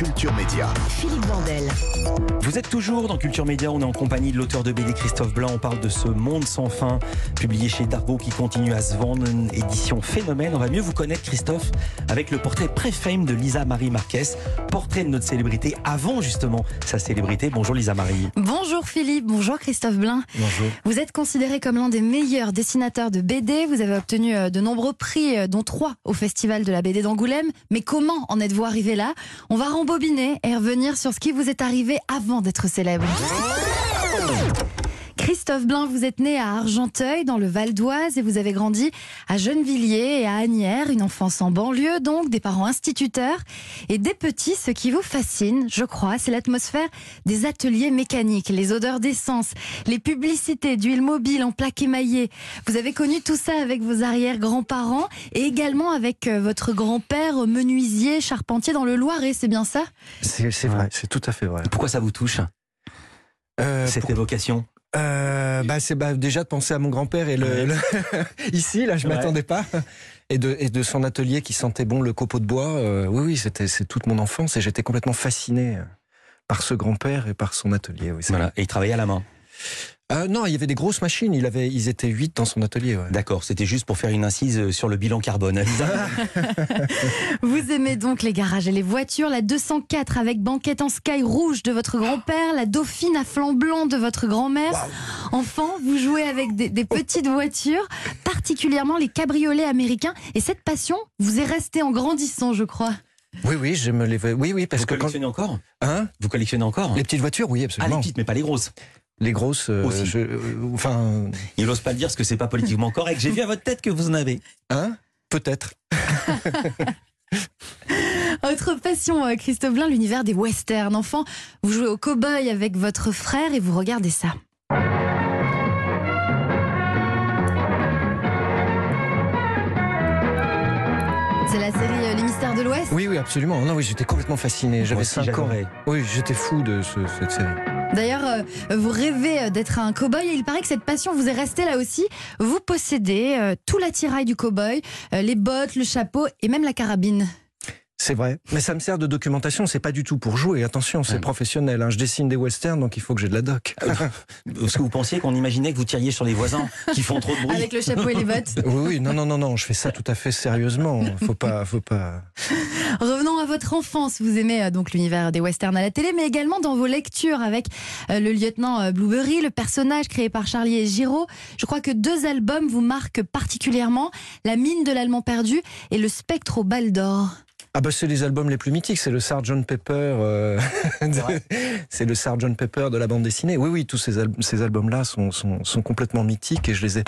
Culture Média. Philippe Vandel. Vous êtes toujours dans Culture Média, on est en compagnie de l'auteur de BD Christophe Blanc, on parle de ce monde sans fin, publié chez Darbo qui continue à se vendre, une édition phénomène. On va mieux vous connaître Christophe avec le portrait pré-fame de Lisa Marie Marquez, portrait de notre célébrité avant justement sa célébrité. Bonjour Lisa Marie. Bonjour Philippe, bonjour Christophe Blain. Bonjour. Vous êtes considéré comme l'un des meilleurs dessinateurs de BD, vous avez obtenu euh, de nombreux prix, euh, dont trois au Festival de la BD d'Angoulême. Mais comment en êtes-vous arrivé là? On va et revenir sur ce qui vous est arrivé avant d'être célèbre. Christophe Blain, vous êtes né à Argenteuil, dans le Val d'Oise, et vous avez grandi à Gennevilliers et à Agnières, une enfance en banlieue, donc des parents instituteurs. Et des petits, ce qui vous fascine, je crois, c'est l'atmosphère des ateliers mécaniques, les odeurs d'essence, les publicités d'huile mobile en plaques émaillées. Vous avez connu tout ça avec vos arrière-grands-parents et également avec euh, votre grand-père menuisier, charpentier dans le Loiret, c'est bien ça? C'est c'est vrai, c'est tout à fait vrai. Pourquoi ça vous touche, Euh, cette pour- évocation? Euh, bah, c'est bah, déjà de penser à mon grand-père et le, Ouais. le- ici là, je Ouais. m'attendais pas et de, et de son atelier qui sentait bon le copeau de bois. euh, oui, oui, c'était c'est toute mon enfance et j'étais complètement fasciné par ce grand-père et par son atelier. Oui, Voilà, et il travaillait à la main. Euh, non, il y avait des grosses machines. Il avait, ils étaient huit dans son atelier. ouais. D'accord, c'était juste pour faire une incise euh, sur le bilan carbone. Lisa Vous aimez donc les garages et les voitures, la 204 avec banquette en sky rouge de votre grand-père, la dauphine à flanc blanc de votre grand-mère. Enfant, vous jouez avec des, des petites voitures, particulièrement les cabriolets américains. Et cette passion vous est restée en grandissant, je crois. Oui, oui, j'aime les. Oui, oui, parce Vous que quand. collectionnez encore? Hein? Vous collectionnez encore? Les petites voitures, oui, Ah, les absolument. petites, mais pas les grosses. Les grosses. euh, Aussi. je- euh, enfin, Il n'ose pas le dire parce que c'est pas politiquement correct. J'ai vu à votre tête que vous en avez. hein? Peut-être. Autre passion, euh, Christophe Blain, l'univers des westerns. Enfant, vous jouez au cow-boy avec votre frère et vous regardez ça. C'est la série euh, Les Mystères de l'Ouest? Oui, oui, absolument. Non, oui, j'étais complètement fasciné. J'avais aussi, 5 ans. Oui, j'étais fou de ce- cette série. D'ailleurs, euh, vous rêvez euh, d'être un cow-boy et il paraît que cette passion vous est restée là aussi. Vous possédez euh, tout l'attirail du cow-boy, euh, les bottes, le chapeau et même la carabine. C'est vrai. Mais ça me sert de documentation. C'est pas du tout pour jouer. Attention, c'est Ouais. professionnel. hein. Je dessine des westerns, donc il faut que j'ai de la doc. Est-ce que vous pensiez qu'on imaginait que vous tiriez sur les voisins qui font trop de bruit Avec le chapeau et les bottes. oui, oui, non, non, non, non. Je fais ça tout à fait sérieusement. Faut pas, faut pas. Revenons à votre enfance. Vous aimez euh, donc l'univers des westerns à la télé, mais également dans vos lectures avec euh, le lieutenant euh, Blueberry, le personnage créé par Charlie et Giraud. Je crois que deux albums vous marquent particulièrement La mine de l'Allemand perdu et Le spectre aux balles d'or. Ah bah c'est les albums les plus mythiques. C'est le Sgt Pepper. euh, c'est le Sgt Pepper de la bande dessinée. Oui, oui, tous ces, al- ces albums-là sont, sont, sont complètement mythiques et je les ai.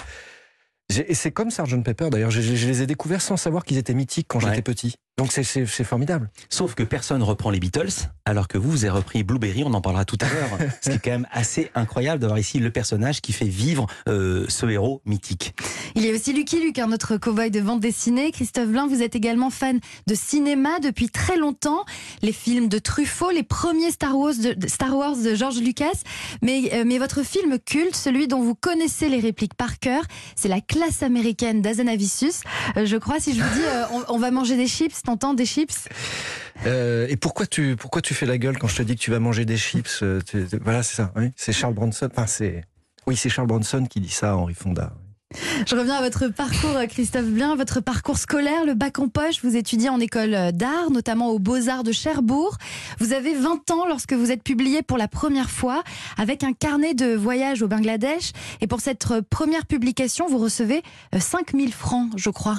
Et c'est comme Sgt Pepper d'ailleurs. Je, je- je les ai découverts sans savoir qu'ils étaient mythiques quand Ouais. j'étais petit. Donc c'est- formidable. Sauf que personne reprend les Beatles, alors que vous, vous avez repris Blueberry, on en parlera tout à l'heure. Ce qui est quand même assez incroyable d'avoir ici le personnage qui fait vivre euh, ce héros mythique. Il y a aussi Lucky Luke, un autre cow-boy de bande dessinée. Christophe Blain, vous êtes également fan de cinéma depuis très longtemps. Les films de Truffaut, les premiers Star Wars de, George Lucas. Mais, euh, mais votre film culte, celui dont vous connaissez les répliques par cœur, c'est La classe américaine d'Azanavicius. Euh, je crois, si je vous dis, euh, on, va manger des chips, t'entends des chips? Euh, et pourquoi tu, pourquoi tu fais la gueule quand je te dis que tu vas manger des chips euh, Voilà, c'est ça. Oui, c'est Charles Bronson. Enfin, c'est. Oui, c'est Charles Bronson qui dit ça à Henri Fonda. Je reviens à votre parcours, euh, Christophe Blain, votre parcours scolaire, le bac en poche. Vous étudiez en école euh, d'art, notamment aux Beaux-Arts de Cherbourg. Vous avez 20 ans lorsque vous êtes publié pour la première fois avec un carnet de voyage au Bangladesh. Et pour cette euh, première publication, vous recevez euh, 5000 francs, je crois.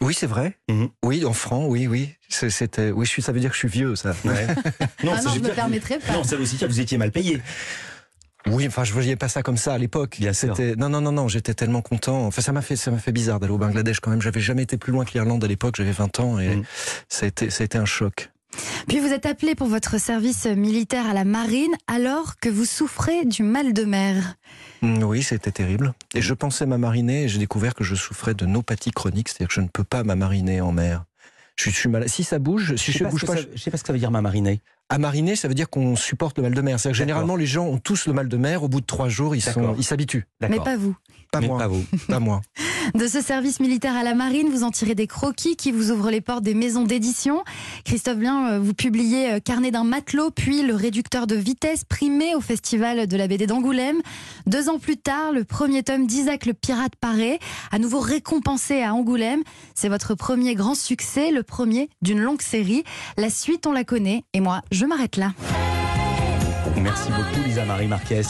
Oui, c'est vrai. Mhm. Oui, en franc, oui, oui. C'était. Oui, je suis, ça veut dire que je suis vieux, ça. Non, ah ça non, je me dire- permettrai pas. Non, ça veut aussi dire que vous étiez mal payé. Oui, enfin, je voyais pas ça comme ça à l'époque. Bien sûr. C'était non, non, non, non. J'étais tellement content. Enfin, ça m'a fait, ça m'a fait bizarre d'aller au Bangladesh quand même. J'avais jamais été plus loin que l'Irlande à l'époque. J'avais 20 ans et ça a été, ça a été un choc. Puis vous êtes appelé pour votre service militaire à la marine alors que vous souffrez du mal de mer. Mm, Oui, c'était terrible. Et je pensais m'amariner et j'ai découvert que je souffrais de nopathie chronique, c'est-à-dire que je ne peux pas m'amariner en mer. Je suis, je suis malade. Si ça bouge, si Je sais, pas bouge ce pas, que ça, je sais pas ce que ça veut dire ma marinée. À mariner, ça veut dire qu'on supporte le mal de mer. C'est-à-dire que généralement, les gens ont tous le mal de mer. Au bout de trois jours, ils s'habituent. Mais pas vous. Pas Mais moi. pas vous. Pas moi. De ce service militaire à la marine, vous en tirez des croquis qui vous ouvrent les portes des maisons d'édition. Christophe Blin, euh, vous publiez euh, Carnet d'un matelot, puis Le réducteur de vitesse, primé au Festival de la BD d'Angoulême. Deux ans plus tard, le premier tome d'Isaac le pirate paraît, à nouveau récompensé à Angoulême. C'est votre premier grand succès, le premier d'une longue série. La suite, on la connaît, et moi, je m'arrête là. Merci beaucoup Lisa Marie Marquez.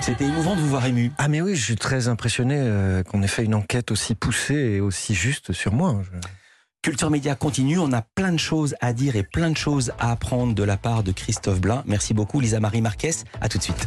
C'était émouvant de vous voir ému. Ah mais oui, je suis très impressionné euh, qu'on ait fait une enquête aussi poussée et aussi juste sur moi. Je- Culture Média continue, on a plein de choses à dire et plein de choses à apprendre de la part de Christophe Blin. Merci beaucoup Lisa Marie Marquez. À tout de suite.